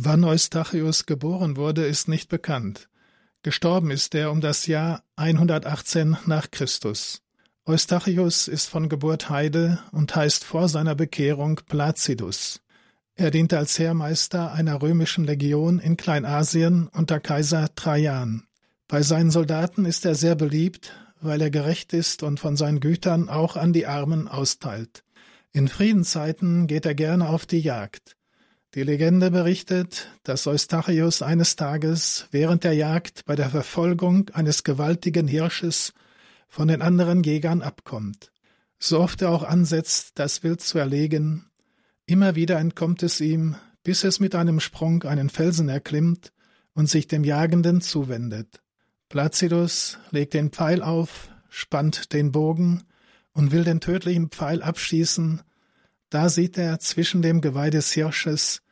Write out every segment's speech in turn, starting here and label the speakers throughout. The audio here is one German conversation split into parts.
Speaker 1: Wann Eustachius geboren wurde, ist nicht bekannt. Gestorben ist er um das Jahr 118 nach Christus. Eustachius ist von Geburt Heide und heißt vor seiner Bekehrung Placidus. Er diente als Heermeister einer römischen Legion in Kleinasien unter Kaiser Trajan. Bei seinen Soldaten ist er sehr beliebt, weil er gerecht ist und von seinen Gütern auch an die Armen austeilt. In Friedenszeiten geht er gerne auf die Jagd. Die Legende berichtet, dass Eustachius eines Tages während der Jagd bei der Verfolgung eines gewaltigen Hirsches von den anderen Jägern abkommt. So oft er auch ansetzt, das Wild zu erlegen, immer wieder entkommt es ihm, bis es mit einem Sprung einen Felsen erklimmt und sich dem Jagenden zuwendet. Placidus legt den Pfeil auf, spannt den Bogen und will den tödlichen Pfeil abschießen, da sieht er zwischen dem Geweih des Hirsches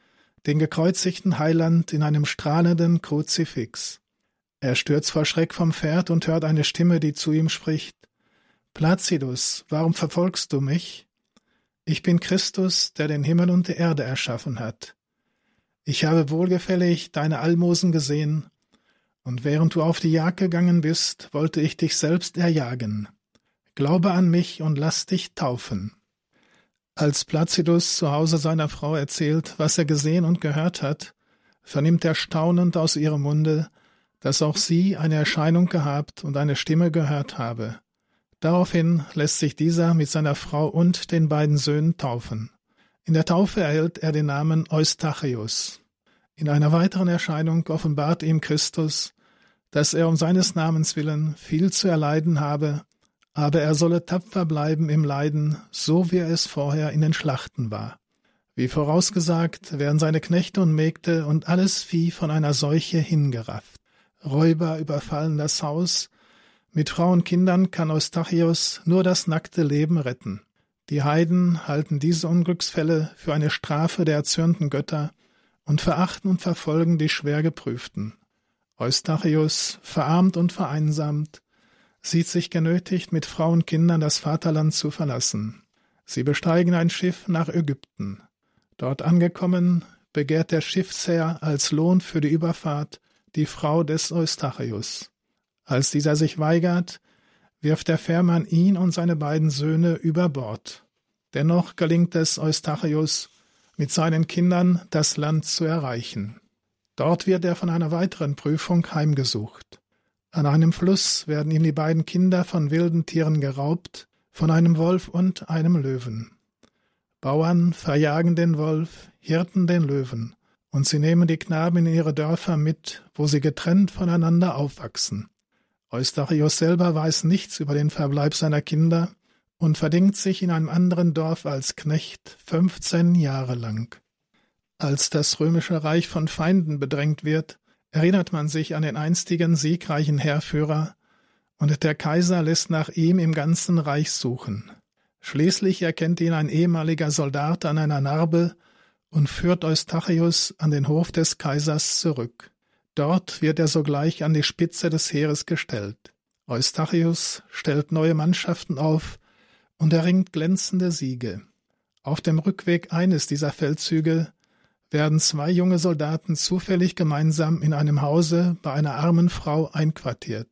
Speaker 1: den gekreuzigten Heiland in einem strahlenden Kruzifix. Er stürzt vor Schreck vom Pferd und hört eine Stimme, die zu ihm spricht. Placidus, warum verfolgst du mich? Ich bin Christus, der den Himmel und die Erde erschaffen hat. Ich habe wohlgefällig deine Almosen gesehen, und während du auf die Jagd gegangen bist, wollte ich dich selbst erjagen. Glaube an mich und lass dich taufen. Als Placidus zu Hause seiner Frau erzählt, was er gesehen und gehört hat, vernimmt er staunend aus ihrem Munde, dass auch sie eine Erscheinung gehabt und eine Stimme gehört habe. Daraufhin lässt sich dieser mit seiner Frau und den beiden Söhnen taufen. In der Taufe erhält er den Namen Eustachius. In einer weiteren Erscheinung offenbart ihm Christus, dass er um seines Namens willen viel zu erleiden habe, aber er solle tapfer bleiben im Leiden, so wie er es vorher in den Schlachten war. Wie vorausgesagt, werden seine Knechte und Mägde und alles Vieh von einer Seuche hingerafft. Räuber überfallen das Haus. Mit Frau und Kindern kann Eustachius nur das nackte Leben retten. Die Heiden halten diese Unglücksfälle für eine Strafe der erzürnten Götter und verachten und verfolgen die schwer geprüften. Eustachius, verarmt und vereinsamt, sieht sich genötigt, mit Frau und Kindern das Vaterland zu verlassen. Sie besteigen ein Schiff nach Ägypten. Dort angekommen, begehrt der Schiffsherr als Lohn für die Überfahrt die Frau des Eustachius. Als dieser sich weigert, wirft der Fährmann ihn und seine beiden Söhne über Bord. Dennoch gelingt es Eustachius, mit seinen Kindern das Land zu erreichen. Dort wird er von einer weiteren Prüfung heimgesucht. An einem Fluss werden ihm die beiden Kinder von wilden Tieren geraubt, von einem Wolf und einem Löwen. Bauern verjagen den Wolf, Hirten den Löwen und sie nehmen die Knaben in ihre Dörfer mit, wo sie getrennt voneinander aufwachsen. Eustachius selber weiß nichts über den Verbleib seiner Kinder und verdingt sich in einem anderen Dorf als Knecht fünfzehn Jahre lang. Als das römische Reich von Feinden bedrängt wird, erinnert man sich an den einstigen siegreichen Heerführer, und der Kaiser lässt nach ihm im ganzen Reich suchen. Schließlich erkennt ihn ein ehemaliger Soldat an einer Narbe und führt Eustachius an den Hof des Kaisers zurück. Dort wird er sogleich an die Spitze des Heeres gestellt. Eustachius stellt neue Mannschaften auf und erringt glänzende Siege. Auf dem Rückweg eines dieser Feldzüge werden zwei junge Soldaten zufällig gemeinsam in einem Hause bei einer armen Frau einquartiert.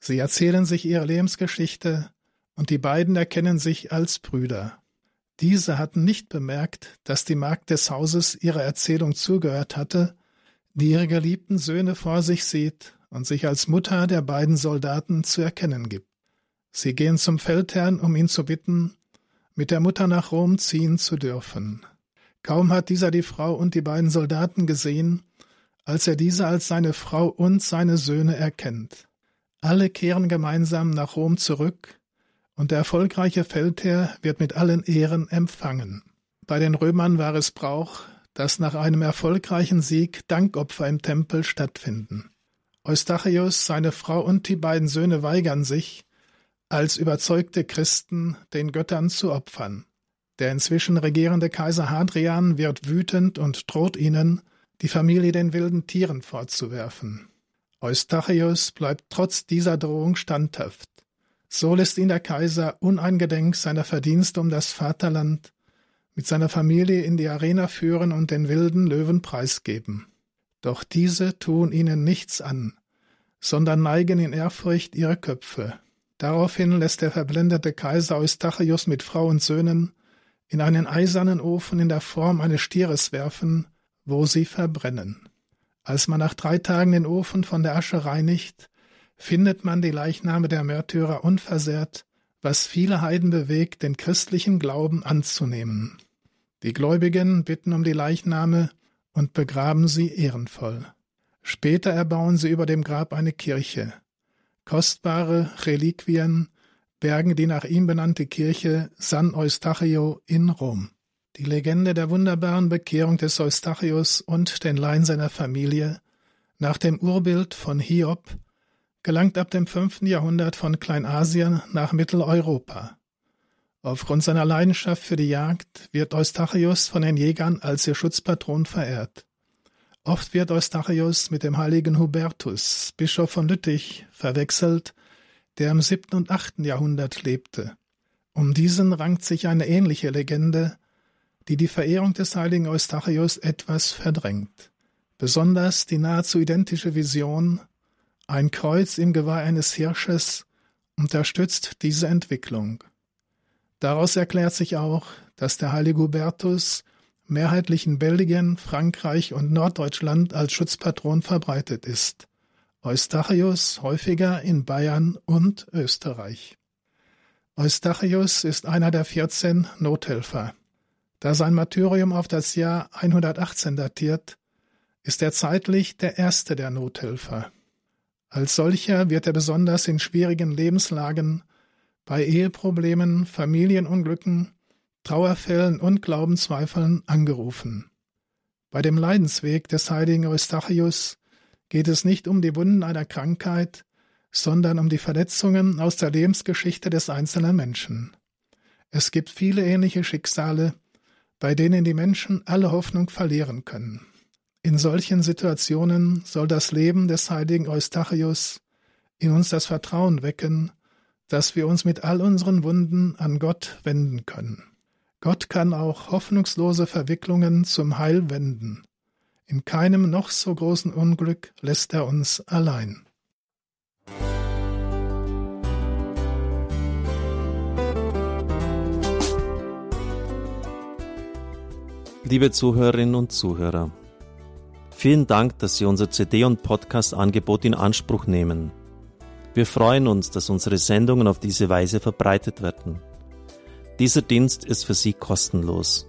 Speaker 1: Sie erzählen sich ihre Lebensgeschichte und die beiden erkennen sich als Brüder. Diese hatten nicht bemerkt, dass die Magd des Hauses ihrer Erzählung zugehört hatte, die ihre geliebten Söhne vor sich sieht und sich als Mutter der beiden Soldaten zu erkennen gibt. Sie gehen zum Feldherrn, um ihn zu bitten, mit der Mutter nach Rom ziehen zu dürfen. Kaum hat dieser die Frau und die beiden Soldaten gesehen, als er diese als seine Frau und seine Söhne erkennt. Alle kehren gemeinsam nach Rom zurück, und der erfolgreiche Feldherr wird mit allen Ehren empfangen. Bei den Römern war es Brauch, dass nach einem erfolgreichen Sieg Dankopfer im Tempel stattfinden. Eustachius, seine Frau und die beiden Söhne weigern sich, als überzeugte Christen den Göttern zu opfern. Der inzwischen regierende Kaiser Hadrian wird wütend und droht ihnen, die Familie den wilden Tieren fortzuwerfen. Eustachius bleibt trotz dieser Drohung standhaft. So lässt ihn der Kaiser uneingedenk seiner Verdienste um das Vaterland mit seiner Familie in die Arena führen und den wilden Löwen preisgeben. Doch diese tun ihnen nichts an, sondern neigen in Ehrfurcht ihre Köpfe. Daraufhin lässt der verblendete Kaiser Eustachius mit Frau und Söhnen in einen eisernen Ofen in der Form eines Stieres werfen, wo sie verbrennen. Als man nach drei Tagen den Ofen von der Asche reinigt, findet man die Leichname der Märtyrer unversehrt, was viele Heiden bewegt, den christlichen Glauben anzunehmen. Die Gläubigen bitten um die Leichname und begraben sie ehrenvoll. Später erbauen sie über dem Grab eine Kirche. Kostbare Reliquien bergen die nach ihm benannte Kirche San Eustachio in Rom. Die Legende der wunderbaren Bekehrung des Eustachius und den Laien seiner Familie nach dem Urbild von Hiob gelangt ab dem fünften Jahrhundert von Kleinasien nach Mitteleuropa. Aufgrund seiner Leidenschaft für die Jagd wird Eustachius von den Jägern als ihr Schutzpatron verehrt. Oft wird Eustachius mit dem heiligen Hubertus, Bischof von Lüttich, verwechselt, der im siebten und achten Jahrhundert lebte. Um diesen rankt sich eine ähnliche Legende, die die Verehrung des heiligen Eustachius etwas verdrängt. Besonders die nahezu identische Vision, ein Kreuz im Geweih eines Hirsches, unterstützt diese Entwicklung. Daraus erklärt sich auch, dass der heilige Hubertus mehrheitlich in Belgien, Frankreich und Norddeutschland als Schutzpatron verbreitet ist, Eustachius häufiger in Bayern und Österreich. Eustachius ist einer der 14 Nothelfer. Da sein Martyrium auf das Jahr 118 datiert, ist er zeitlich der erste der Nothelfer. Als solcher wird er besonders in schwierigen Lebenslagen, bei Eheproblemen, Familienunglücken Trauerfällen und Glaubenszweifeln angerufen. Bei dem Leidensweg des heiligen Eustachius geht es nicht um die Wunden einer Krankheit, sondern um die Verletzungen aus der Lebensgeschichte des einzelnen Menschen. Es gibt viele ähnliche Schicksale, bei denen die Menschen alle Hoffnung verlieren können. In solchen Situationen soll das Leben des heiligen Eustachius in uns das Vertrauen wecken, dass wir uns mit all unseren Wunden an Gott wenden können. Gott kann auch hoffnungslose Verwicklungen zum Heil wenden. In keinem noch so großen Unglück lässt er uns allein.
Speaker 2: Liebe Zuhörerinnen und Zuhörer, vielen Dank, dass Sie unser CD- und Podcast-Angebot in Anspruch nehmen. Wir freuen uns, dass unsere Sendungen auf diese Weise verbreitet werden. Dieser Dienst ist für Sie kostenlos.